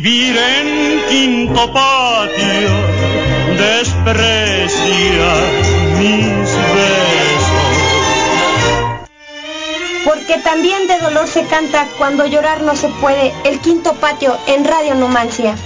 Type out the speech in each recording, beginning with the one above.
Vivir en quinto patio, desprecia mis besos. Porque también de dolor se canta cuando llorar no se puede. El quinto patio en Radio Numancia.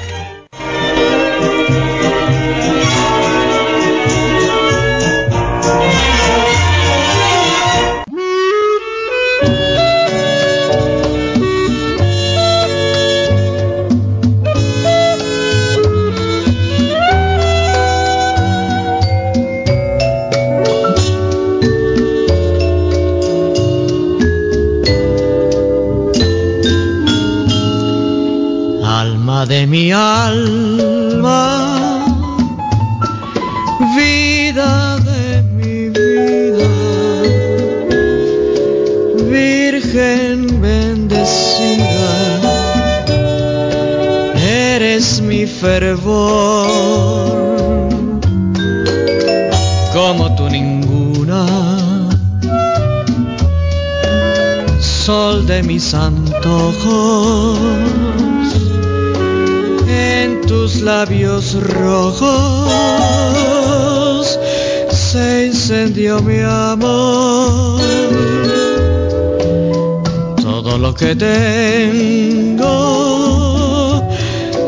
Que tengo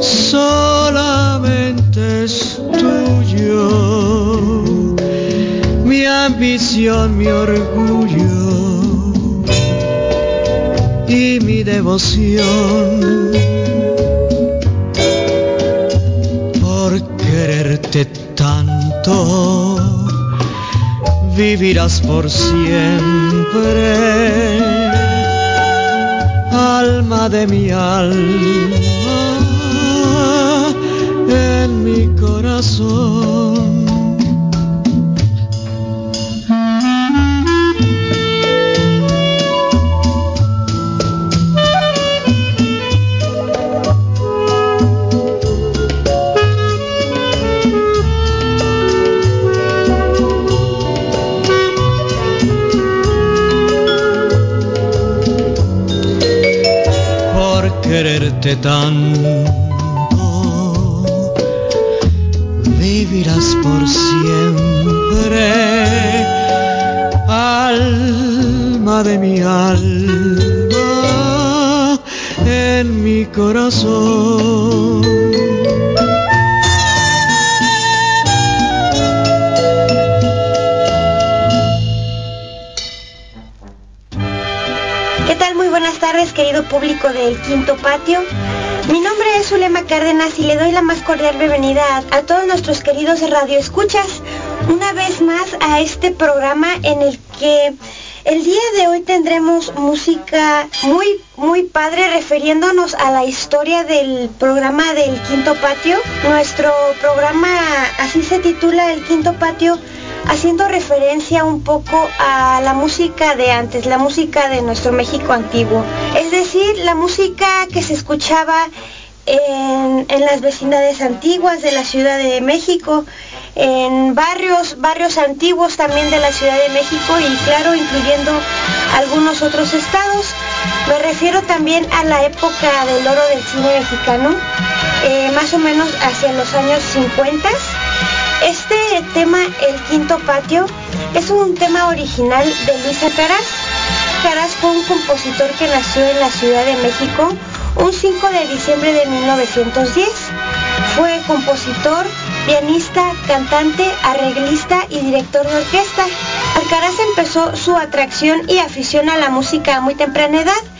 solamente es tuyo. Mi ambición, mi orgullo y mi devoción. por quererte tanto, vivirás por siempre, alma de mi alma, en mi corazón. Quererte tanto, vivirás por siempre, alma de mi alma, en mi corazón. Público del Quinto Patio. Mi nombre es Zulema Cárdenas y le doy la más cordial bienvenida a todos nuestros queridos radioescuchas una vez más a este programa en el que el día de hoy tendremos música muy, muy padre refiriéndonos a la historia del programa del Quinto Patio. Nuestro programa así se titula El Quinto Patio haciendo referencia un poco a la música de antes, la música de nuestro México antiguo. Es decir, la música que se escuchaba en, en las vecindades antiguas de la Ciudad de México, en barrios, barrios antiguos también de la Ciudad de México y claro, incluyendo algunos otros estados. Me refiero también a la época del oro del cine mexicano, eh, más o menos hacia los años 50. Este tema, El Quinto Patio, es un tema original de Luisa Caraz. Alcaraz fue un compositor que nació en la Ciudad de México un 5 de diciembre de 1910. Fue compositor, pianista, cantante, arreglista y director de orquesta. Alcaraz empezó su atracción y afición a la música a muy temprana edad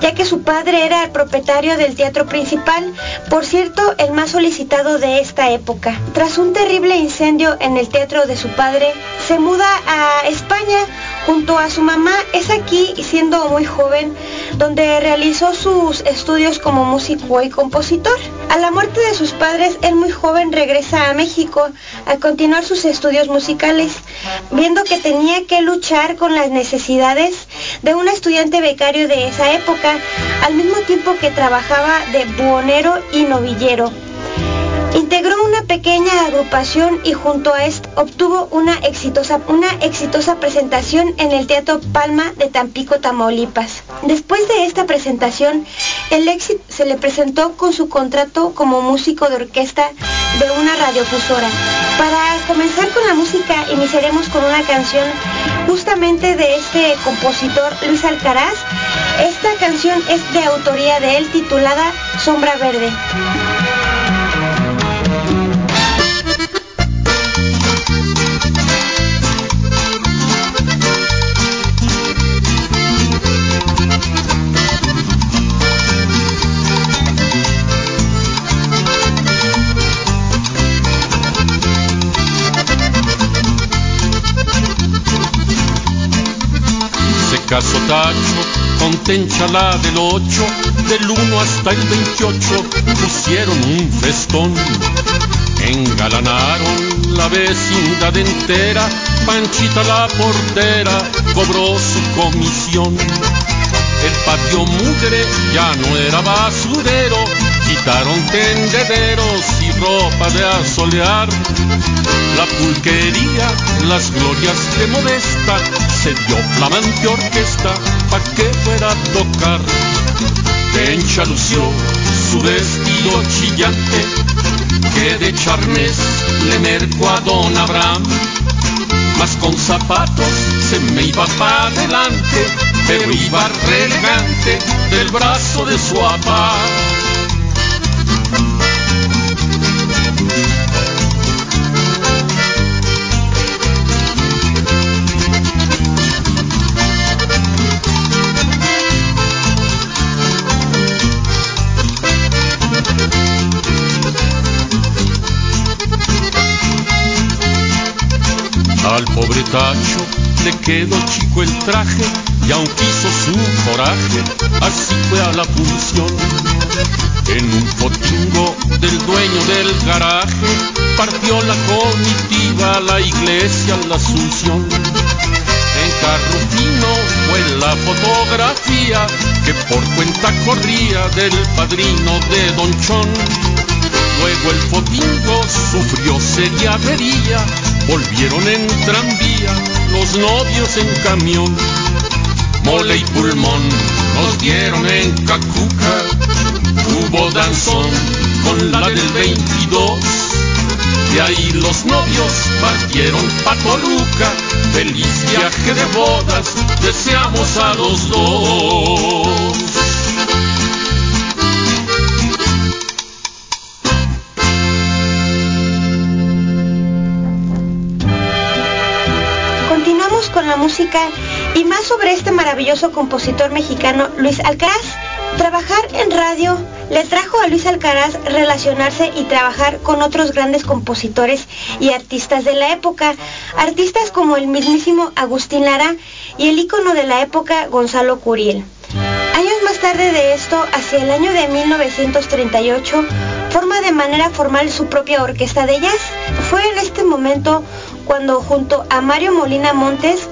ya que su padre era el propietario del teatro principal, por cierto, el más solicitado de esta época. Tras un terrible incendio en el teatro de su padre, se muda a España junto a su mamá. Es aquí, siendo muy joven, donde realizó sus estudios como músico y compositor. A la muerte de sus padres, él muy joven regresa a México a continuar sus estudios musicales, viendo que tenía que luchar con las necesidades de un estudiante becario de esa época, al mismo tiempo que trabajaba de buhonero y novillero. Integró una pequeña agrupación y junto a esto obtuvo una exitosa, una exitosa presentación en el Teatro Palma de Tampico, Tamaulipas. Después de esta presentación, el éxito se le presentó con su contrato como músico de orquesta de una radiofusora. Para comenzar con la música, iniciaremos con una canción justamente de este compositor Luis Alcaraz. Esta canción es de autoría de él titulada Sombra Verde. La del 8, del 1 hasta el 28, pusieron un festón. Engalanaron la vecindad entera, Panchita la portera cobró su comisión. El patio mugre ya no era basurero, quitaron tendederos y ropa de asolear. La pulquería, las glorias de Modesta, se dio flamante orquesta su vestido chillante, que de charnes le mercó a don Abraham. Mas con zapatos se me iba para adelante, pero iba del brazo de su papá. Tacho le quedó chico el traje y aunque hizo su coraje, así fue a la función. En un fotingo del dueño del garaje partió la comitiva a la iglesia la Asunción. En carro fino fue la fotografía que por cuenta corría del padrino de Don Chón. Luego el fotingo sufrió seria avería Volvieron en tranvía los novios en camión. Mole y pulmón nos dieron en Cacuca. Hubo danzón con la del 22. De ahí los novios partieron pa' Toluca. Feliz viaje de bodas deseamos a los dos. Y más sobre este maravilloso compositor mexicano Luis Alcaraz. Trabajar en radio le trajo a Luis Alcaraz relacionarse y trabajar con otros grandes compositores y artistas de la época, artistas como el mismísimo Agustín Lara y el ícono de la época Gonzalo Curiel. Años más tarde de esto, hacia el año de 1938, forma de manera formal su propia orquesta de jazz. Fue en este momento cuando junto a Mario Molina Montes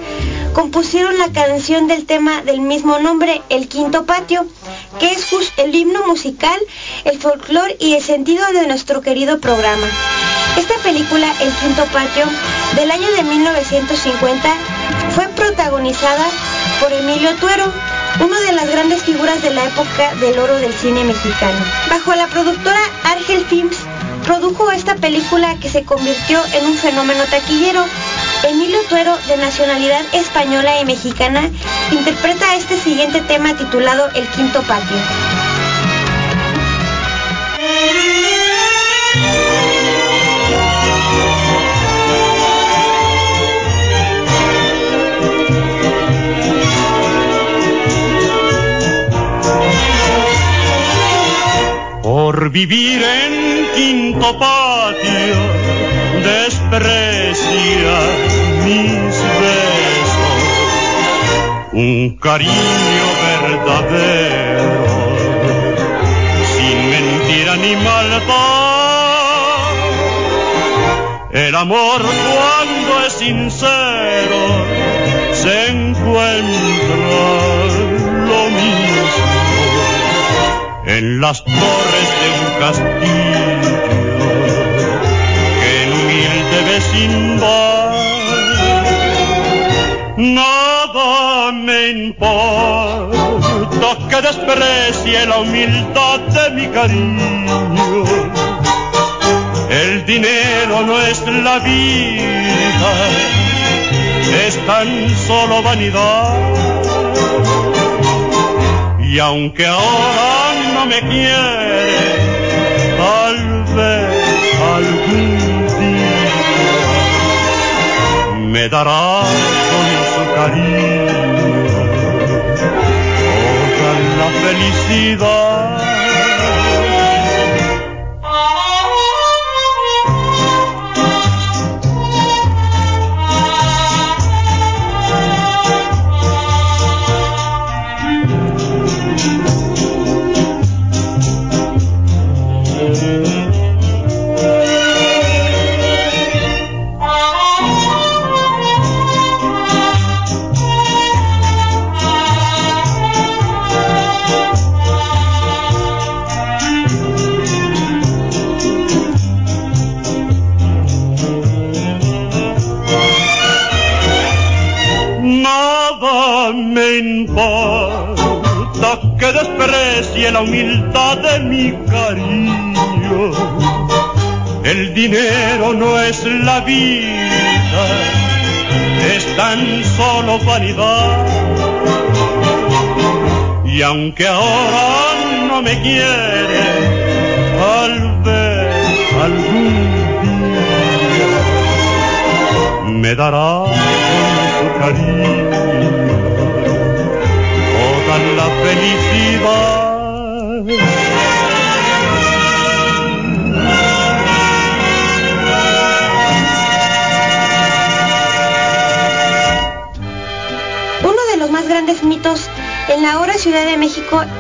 compusieron la canción del tema del mismo nombre, El Quinto Patio, que es el himno musical, el folclore y el sentido de nuestro querido programa. Esta película, El Quinto Patio, del año de 1950, fue protagonizada por Emilio Tuero, una de las grandes figuras de la época del oro del cine mexicano. Bajo la productora Argel Films, produjo esta película que se convirtió en un fenómeno taquillero. Emilio Tuero, de nacionalidad española y mexicana, interpreta este siguiente tema titulado El Quinto Patio. Por vivir en quinto patio, desprecia mis besos. Un cariño verdadero, sin mentira ni maldad. El amor cuando es sincero se encuentra lo mismo en las torres de un castillo humilde vecindad. Nada me importa que desprecie la humildad de mi cariño. El dinero no es la vida, es tan solo vanidad. Y aunque ahora no me quiere, me dará con su cariño toda la felicidad.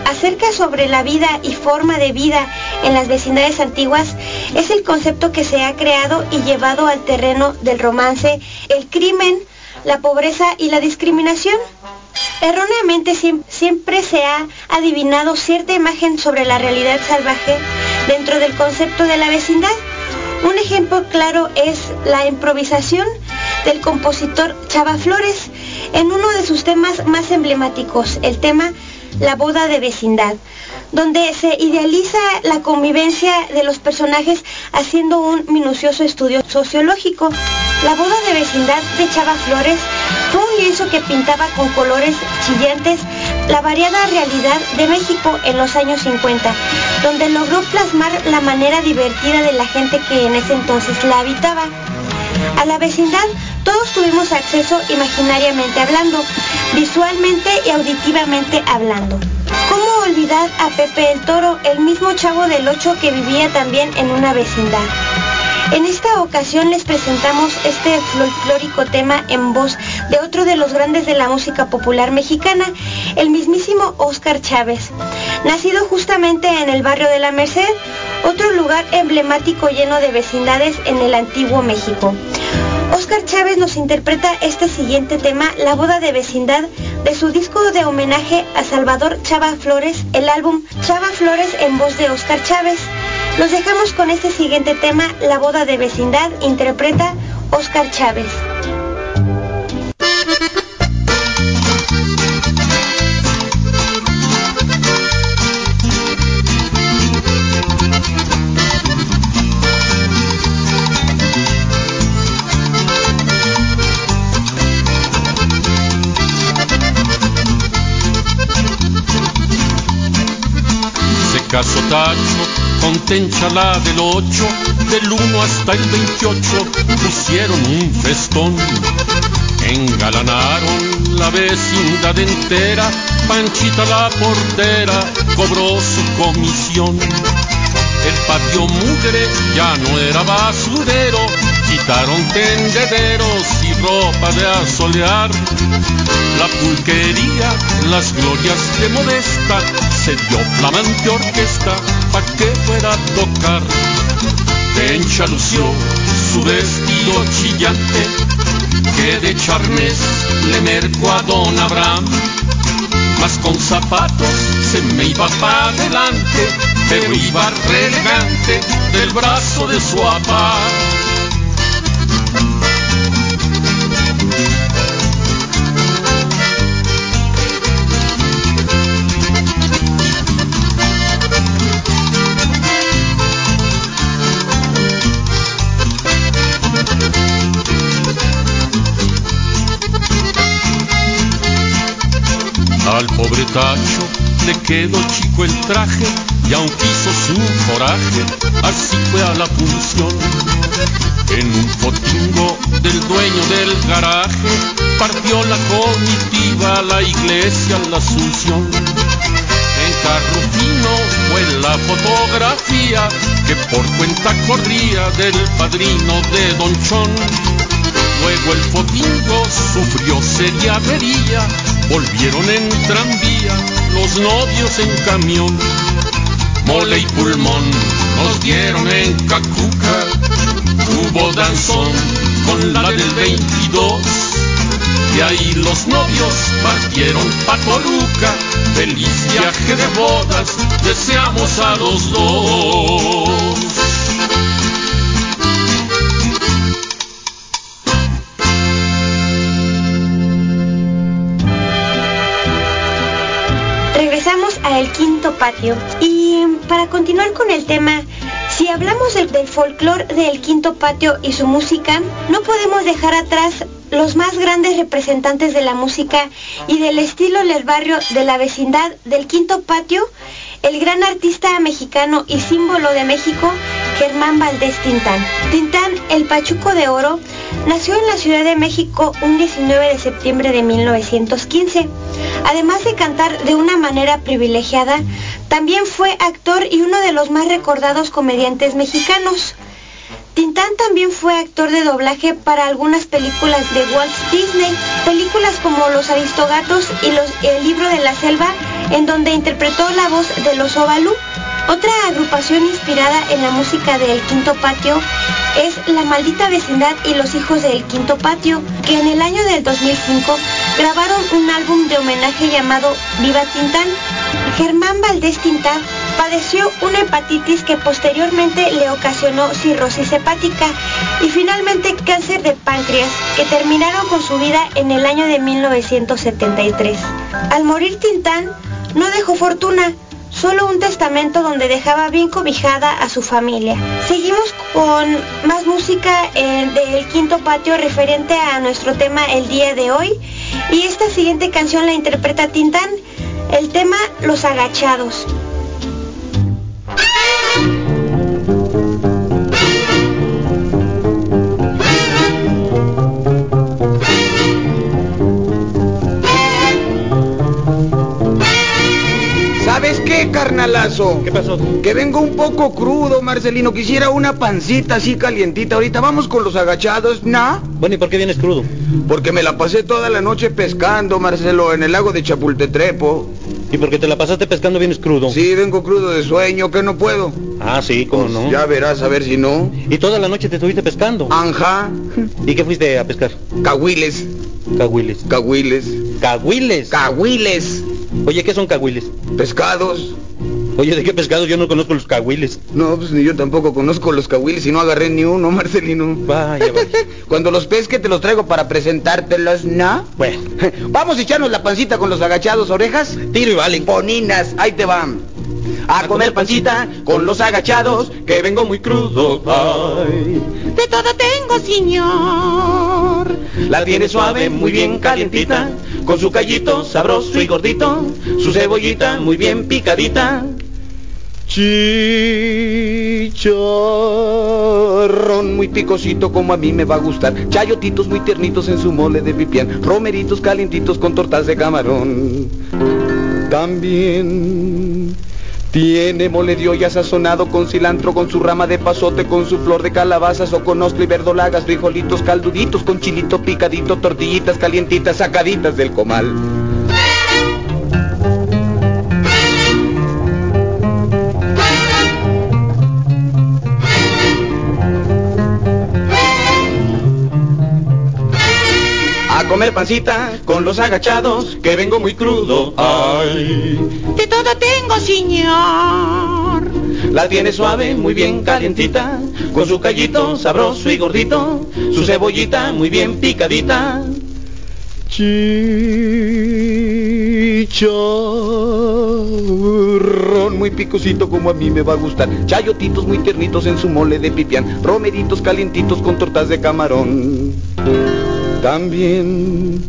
Acerca sobre la vida y forma de vida en las vecindades antiguas es el concepto que se ha creado y llevado al terreno del romance, el crimen, la pobreza y la discriminación. Erróneamente siem- siempre se ha adivinado cierta imagen sobre la realidad salvaje dentro del concepto de la vecindad. Un ejemplo claro es la improvisación del compositor Chava Flores en uno de sus temas más emblemáticos, el tema La boda de vecindad, donde se idealiza la convivencia de los personajes haciendo un minucioso estudio sociológico. La boda de vecindad de Chava Flores fue un lienzo que pintaba con colores chillantes la variada realidad de México en los años 50, donde logró plasmar la manera divertida de la gente que en ese entonces la habitaba. A la vecindad todos tuvimos acceso imaginariamente hablando, visualmente y auditivamente hablando. ¿Cómo olvidar a Pepe el Toro, el mismo chavo del 8 que vivía también en una vecindad? En esta ocasión les presentamos este folclórico tema en voz de otro de los grandes de la música popular mexicana, el mismísimo Óscar Chávez. Nacido justamente en el barrio de la Merced, otro lugar emblemático lleno de vecindades en el antiguo México. Óscar Chávez nos interpreta este siguiente tema, La boda de vecindad, de su disco de homenaje a Salvador Chava Flores, el álbum Chava Flores en voz de Óscar Chávez. Los dejamos con este siguiente tema, La boda de vecindad, interpreta Óscar Chávez. Con tenchala del 8, del 1 hasta el 28, pusieron un festón. Engalanaron la vecindad entera, Panchita la portera cobró su comisión. El patio mugre ya no era basurero, quitaron tendederos y ropa de asolear. La pulquería, las glorias de Modesta, se dio flamante orquesta pa' que fuera a tocar. Tencha lució su vestido chillante, que de charmes le mercó a don Abraham. Mas con zapatos se me iba para adelante, pero iba relegante del brazo de su papá. Traje y aunque hizo su coraje, así fue a la función. En camión. Del Quinto Patio y su música, no podemos dejar atrás los más grandes representantes de la música y del estilo del barrio de la vecindad del Quinto Patio, el gran artista mexicano y símbolo de México, Germán Valdés Tintán. Tintán, el Pachuco de Oro, nació en la Ciudad de México un 19 de septiembre de 1915. Además de cantar de una manera privilegiada, también fue actor y uno de los más recordados comediantes mexicanos. Tintán también fue actor de doblaje para algunas películas de Walt Disney, películas como Los Aristogatos y El libro de la selva, en donde interpretó la voz de los Ovalú. Otra agrupación inspirada en la música del Quinto Patio es La Maldita Vecindad y los Hijos del Quinto Patio, que en el año del 2005 grabaron un álbum de homenaje llamado Viva Tintán. Germán Valdés Tintán padeció una hepatitis que posteriormente le ocasionó cirrosis hepática y finalmente cáncer de páncreas, que terminaron con su vida en el año de 1973. Al morir Tintán, no dejó fortuna, solo un testamento donde dejaba bien cobijada a su familia. Seguimos con más música eh, del quinto patio referente a nuestro tema el día de hoy y esta siguiente canción la interpreta Tintán, el tema Los Agachados. ¿Qué pasó? Que vengo un poco crudo, Marcelino. Quisiera una pancita así calientita. Ahorita vamos con los agachados, ¿no? Bueno, ¿y por qué vienes crudo? Porque me la pasé toda la noche pescando, Marcelo, en el lago de Chapultetrepo. ¿Y por qué te la pasaste pescando vienes crudo? Sí, vengo crudo de sueño, que no puedo. Ah, sí, cómo Pues no. Ya verás, a ver si no. ¿Y toda la noche te estuviste pescando? Anja, ¿Y qué fuiste a pescar? cahuiles, Cahuiles. cahuiles, ¿Cahuiles? cahuiles, Oye, ¿qué son cahuiles? pescados. Oye, ¿de qué pescado? Yo no conozco los cahuiles. No, pues ni yo tampoco conozco los cahuiles y no agarré ni uno, Marcelino. Vaya, vaya. Cuando los pesque te los traigo para presentártelos, ¿no? Bueno, Vamos a echarnos la pancita con los agachados orejas. tiro y vale. Poninas, ahí te van. A comer pancita con los agachados, que vengo muy crudo. Ay. De todo tengo, señor. La tiene suave, muy bien calientita, con su callito sabroso y gordito, su cebollita muy bien picadita. Chicharrón muy picosito como a mí me va a gustar. Chayotitos muy tiernitos en su mole de pipián. Romeritos calientitos con tortas de camarón. También tiene mole de olla sazonado con cilantro, con su rama de pasote, con su flor de calabazas o con ostra y verdolagas, frijolitos calduditos, con chilito picadito, tortillitas calientitas sacaditas del comal. A comer pancita con los agachados, que vengo muy crudo. Ay. De todo tengo, señor. La tiene suave, muy bien calientita, con su callito sabroso y gordito, su cebollita muy bien picadita. Chicharrón muy picosito como a mí me va a gustar. Chayotitos muy tiernitos en su mole de pipián. Romeritos calientitos con tortas de camarón. También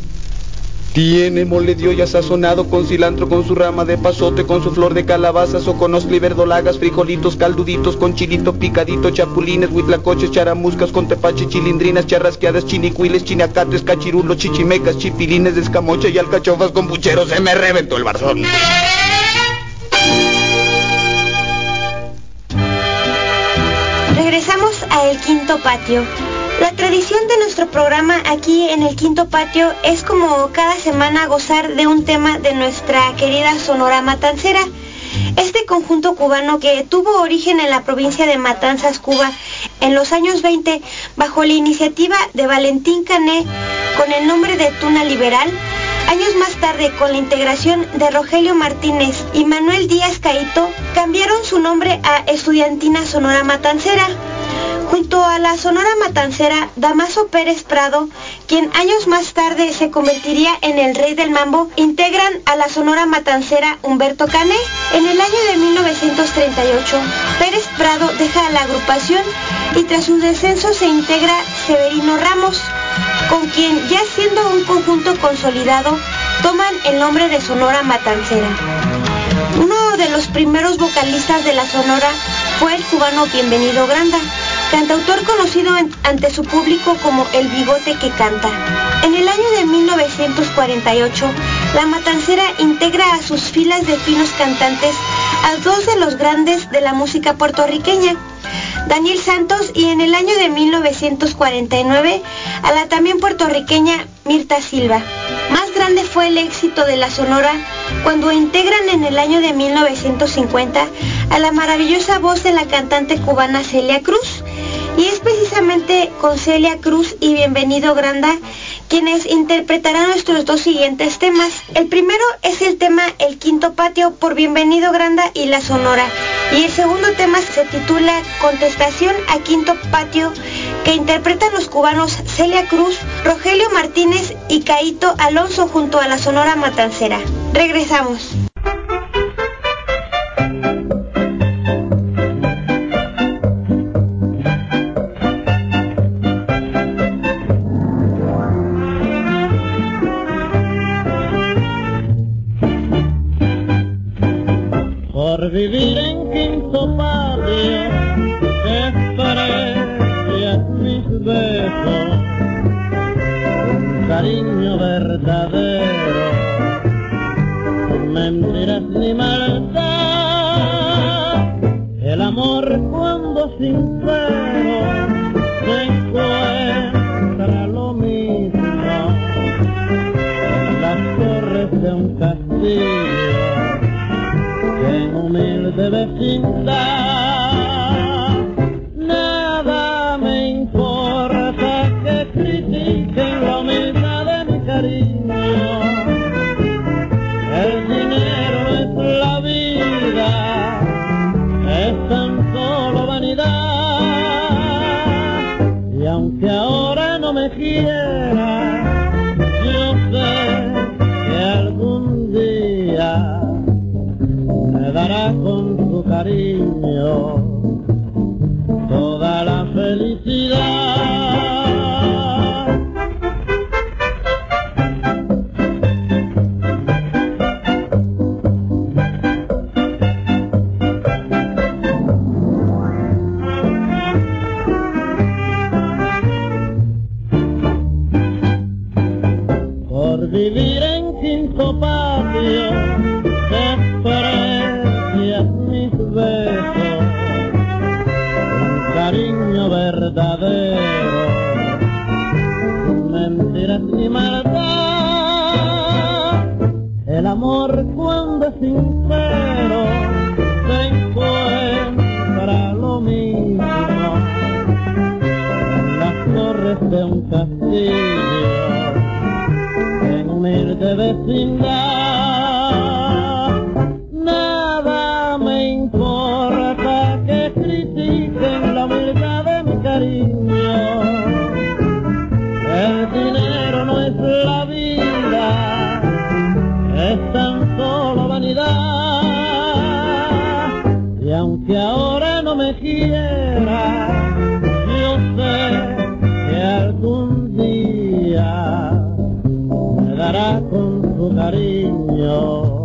tiene mole de olla sazonado con cilantro, con su rama de pasote, con su flor de calabazas o con y verdolagas, frijolitos calduditos, con chilito picadito, chapulines, huitlacoches, charamuscas, con tepache, chilindrinas, charrasqueadas, chinicuiles, chinacates, cachirulos, chichimecas, chipilines de escamocha y alcachofas con pucheros. Se me reventó el barzón. Regresamos a El Quinto Patio. La tradición de nuestro programa aquí en el Quinto Patio es como cada semana gozar de un tema de nuestra querida Sonora Matancera. Este conjunto cubano que tuvo origen en la provincia de Matanzas, Cuba, en los años 20, bajo la iniciativa de Valentín Cané, con el nombre de Tuna Liberal, años más tarde, con la integración de Rogelio Martínez y Manuel Díaz Caito, cambiaron su nombre a Estudiantina Sonora Matancera. Junto a la Sonora Matancera, Damaso Pérez Prado, quien años más tarde se convertiría en el rey del mambo, integran a la Sonora Matancera Humberto Cané. En el año de 1938, Pérez Prado deja la agrupación y tras su descenso se integra Severino Ramos, con quien ya siendo un conjunto consolidado, toman el nombre de Sonora Matancera. Uno de los primeros vocalistas de la Sonora fue el cubano Bienvenido Granda, cantautor conocido ante su público como El Bigote que Canta. En el año de 1948, la Matancera integra a sus filas de finos cantantes a dos de los grandes de la música puertorriqueña, Daniel Santos y en el año de 1949 a la también puertorriqueña Mirta Silva. Más grande fue el éxito de la Sonora cuando integran en el año de 1950 a la maravillosa voz de la cantante cubana Celia Cruz. Y es precisamente con Celia Cruz y Bienvenido Granda quienes interpretarán nuestros dos siguientes temas. El primero es el tema El Quinto Patio por Bienvenido Granda y La Sonora. Y el segundo tema se titula Contestación a Quinto Patio que interpretan los cubanos Celia Cruz, Rogelio Martínez y Caito Alonso junto a la Sonora Matancera. Regresamos. Vivir en quinto patio desprecias mis besos cariño verdadero aunque ahora no me quiera, cariño aunque ahora no me quiera, yo sé que algún día me dará con su cariño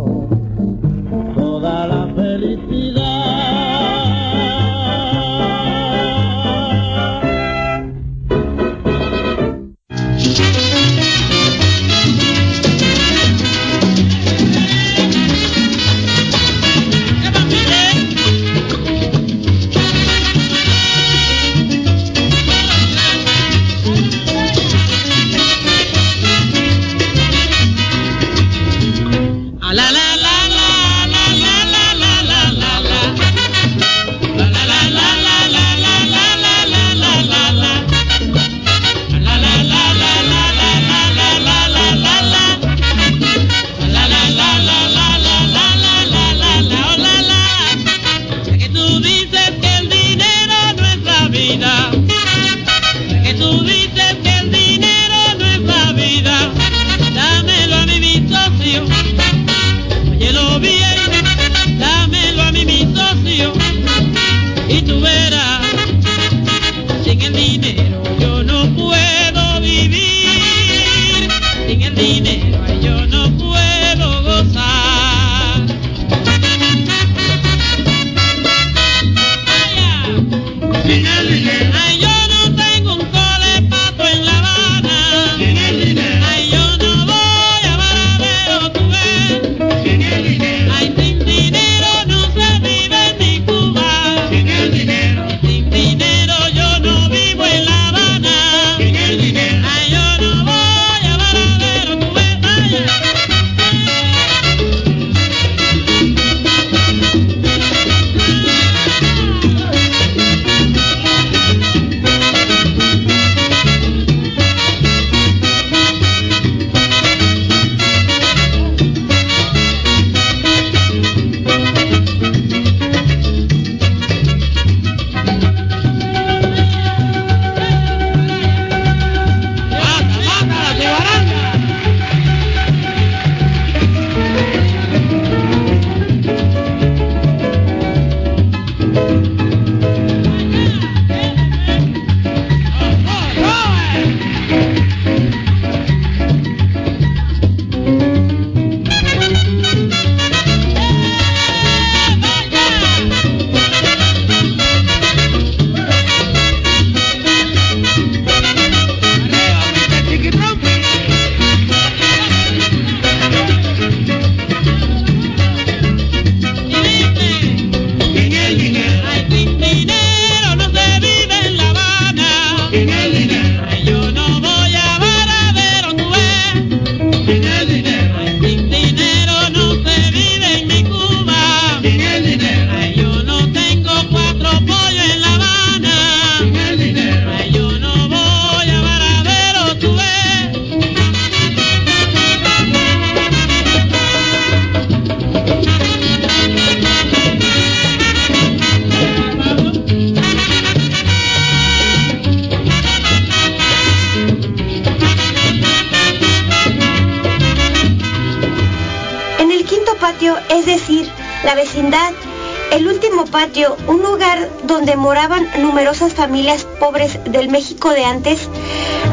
familias pobres del México de antes,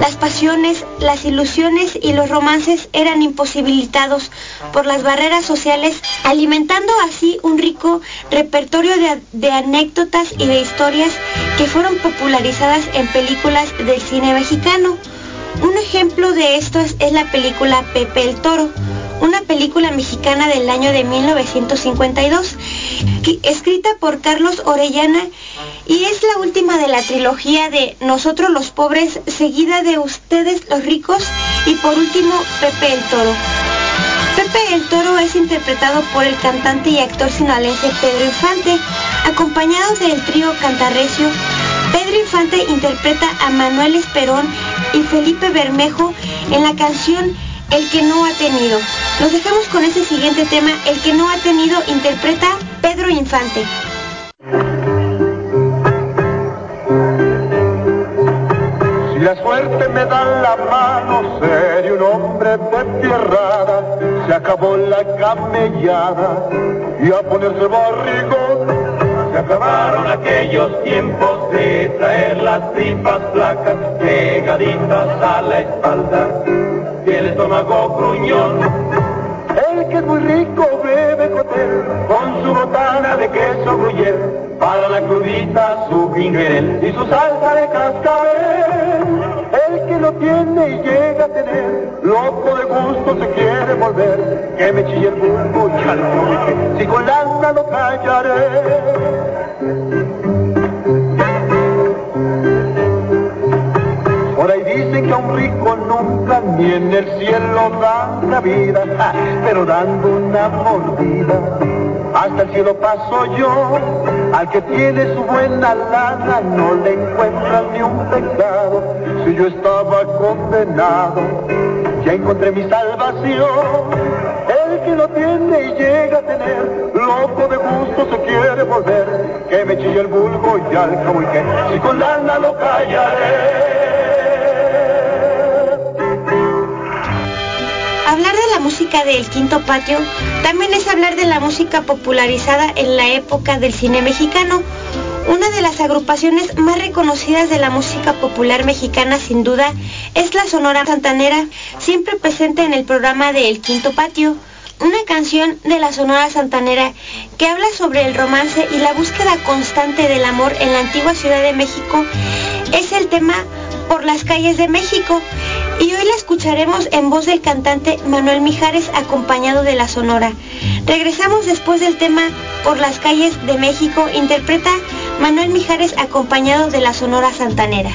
las pasiones, las ilusiones y los romances eran imposibilitados por las barreras sociales, alimentando así un rico repertorio de, anécdotas y de historias que fueron popularizadas en películas del cine mexicano. Un ejemplo de esto es, es la película Pepe el Toro, una película mexicana del año de 1952, que- escrita por Carlos Orellana y es la última de la trilogía de Nosotros los pobres, seguida de Ustedes los ricos y por último Pepe el Toro. Pepe el Toro es interpretado por el cantante y actor sinaloense Pedro Infante, acompañado del trío Cantarrecio. Pedro Infante interpreta a Manuel Esperón y Felipe Bermejo en la canción El que no ha tenido. Los dejamos con ese siguiente tema, El que no ha tenido interpreta Pedro Infante. Si la suerte me da la mano, seré un hombre de tierrada. Se acabó la camellada y a ponerse barrigón. Se acabaron aquellos tiempos de traer las tripas flacas pegaditas a la espalda y el estómago gruñón. El que es muy rico bebe cotel con su botana de queso gruyere para la crudita su gingerel y su salsa de cascabel. El que lo tiene y llega a tener, loco de gusto se quiere volver, que me chille el bulbo y si con lana lo callaré. Por ahí dicen que a un rico nunca ni en el cielo dan la vida, pero dando una mordida. Hasta el cielo paso yo, al que tiene su buena lana no le encuentran ni un pecado. Si yo estaba condenado, ya encontré mi salvación. El que lo tiene y llega a tener, loco de gusto se quiere volver. Que me chille el vulgo y al y que, si con lana lo callaré. Música del quinto patio también es hablar de la música popularizada en la época del cine mexicano. Una de las agrupaciones más reconocidas de la música popular mexicana sin duda es la Sonora Santanera, siempre presente en el programa de El Quinto Patio. Una canción de la Sonora Santanera que habla sobre el romance y la búsqueda constante del amor en la antigua Ciudad de México es el tema Por las calles de México y hoy la escucharemos en voz del cantante Manuel Mijares acompañado de la Sonora. Regresamos después del tema Por las calles de México, interpreta Manuel Mijares acompañado de la Sonora Santanera.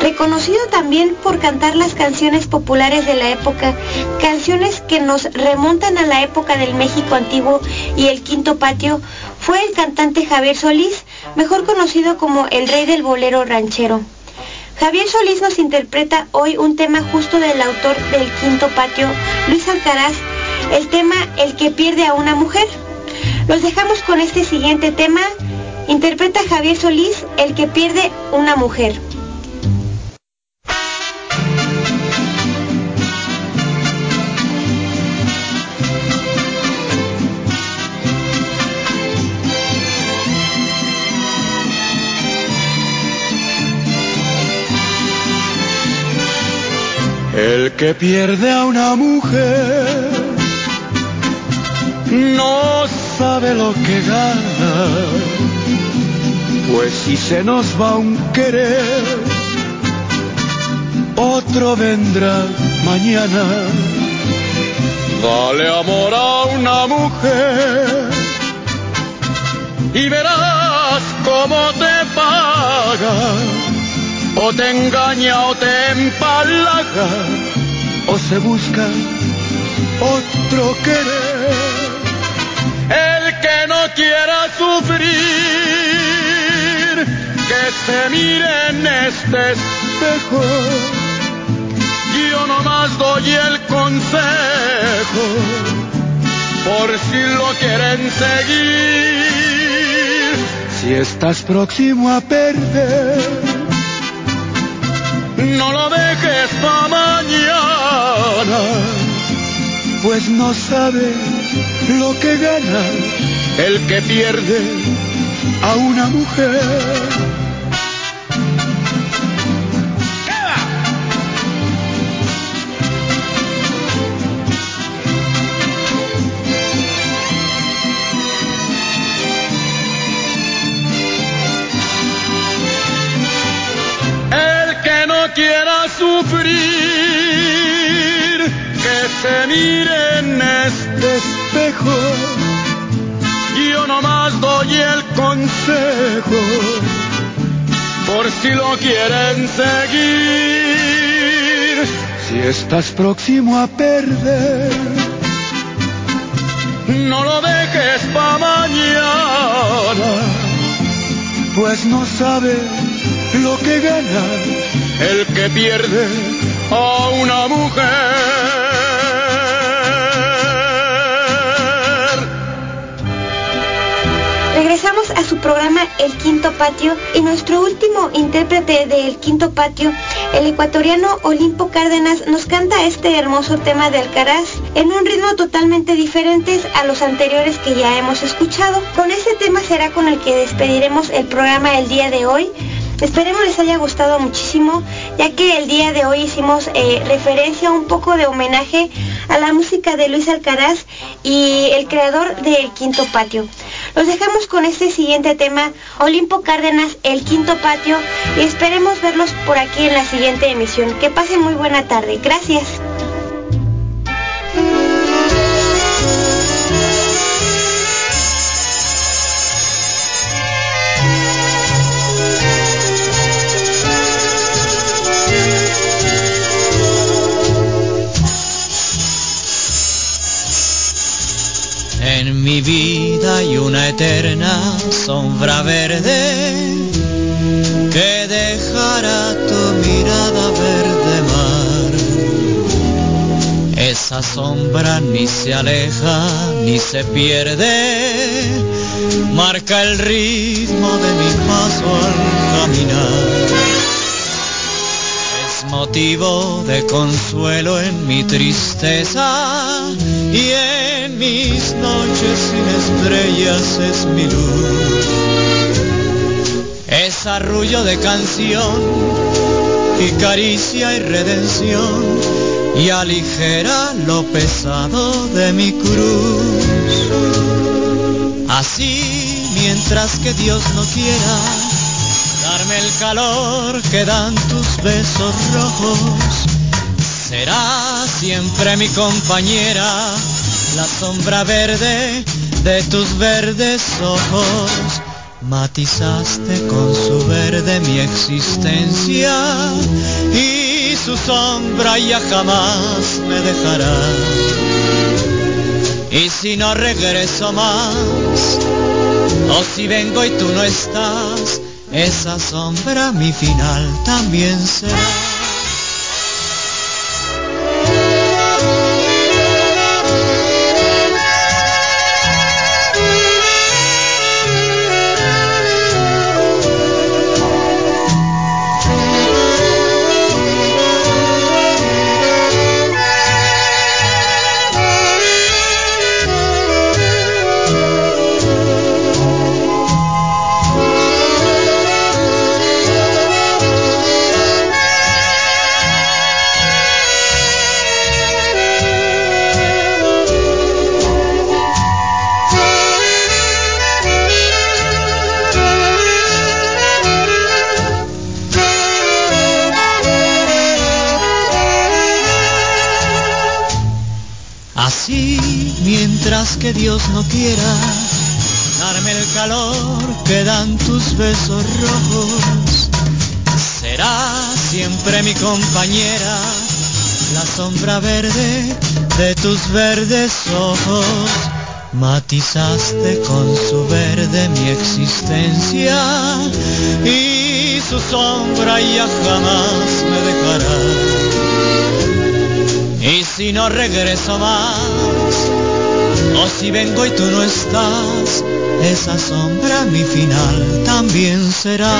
Reconocido también por cantar las canciones populares de la época, canciones que nos remontan a la época del México antiguo y el quinto patio, fue el cantante Javier Solís, mejor conocido como el rey del bolero ranchero. Javier Solís nos interpreta hoy un tema justo del autor del quinto patio, Luis Alcaraz, el tema El que pierde a una mujer. Los dejamos con este siguiente tema. Interpreta Javier Solís, El que pierde una mujer. El que pierde a una mujer no sabe lo que gana, pues si se nos va un querer, otro vendrá mañana. Dale amor a una mujer y verás cómo te paga o te engaña o te empalaga o se busca otro querer. El que no quiera sufrir, se mire en este espejo. Yo nomás doy el consejo, por si lo quieren seguir. Si estás próximo a perder, no lo dejes para mañana, pues no sabe lo que gana el que pierde a una mujer. Que se mire en este espejo. Yo nomás doy el consejo, por si lo quieren seguir. Si estás próximo a perder, no lo dejes pa' mañana, pues no sabe lo que gana el que pierde a una mujer. Regresamos a su programa El Quinto Patio y nuestro último intérprete del Quinto Patio, el ecuatoriano Olimpo Cárdenas, nos canta este hermoso tema de Alcaraz en un ritmo totalmente diferente a los anteriores que ya hemos escuchado. Con este tema será con el que despediremos el programa el día de hoy. Esperemos les haya gustado muchísimo, ya que el día de hoy hicimos eh, referencia un poco de homenaje a la música de Luis Alcaraz y el creador del Quinto Patio. Los dejamos con este siguiente tema, Olimpo Cárdenas, el Quinto Patio, y esperemos verlos por aquí en la siguiente emisión. Que pasen muy buena tarde. Gracias. Mi vida hay una eterna sombra verde que dejará tu mirada verde mar. Esa sombra ni se aleja ni se pierde, marca el ritmo de mi paso al caminar. Motivo de consuelo en mi tristeza y en mis noches sin estrellas es mi luz. Es arrullo de canción y caricia y redención y aligera lo pesado de mi cruz. Así, mientras que Dios no quiera darme el calor que dan tus besos rojos, será siempre mi compañera la sombra verde de tus verdes ojos. Matizaste con su verde mi existencia y su sombra ya jamás me dejará. Y si no regreso más, o si vengo y tú no estás, esa sombra mi final también será. Que Dios no quiera darme el calor que dan tus besos rojos, será siempre mi compañera la sombra verde de tus verdes ojos. Matizaste con su verde mi existencia y su sombra ya jamás me dejará. Y si no regreso más, o si vengo y tú no estás, esa sombra mi final también será.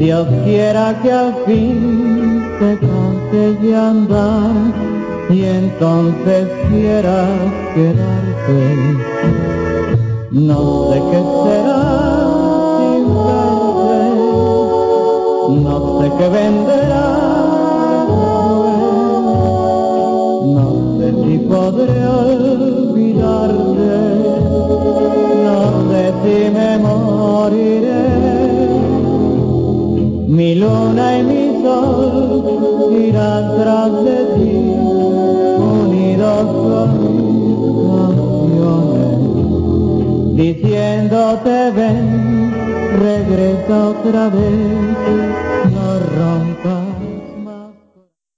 Dios quiera que al fin te canses de andar y entonces quieras quedarte. No sé qué será sin verte, no sé qué venderá no sé si podré olvidarte, no sé si me moriré. Mi luna y mi sol irán tras de ti, unidos con mis diciéndote ven, regresa otra vez, no rompas más.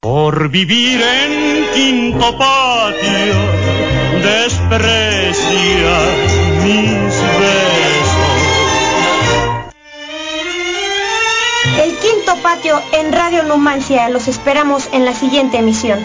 Por vivir en quinto patio, desprecia mis besos. Patio en Radio Numancia. Los esperamos en la siguiente emisión.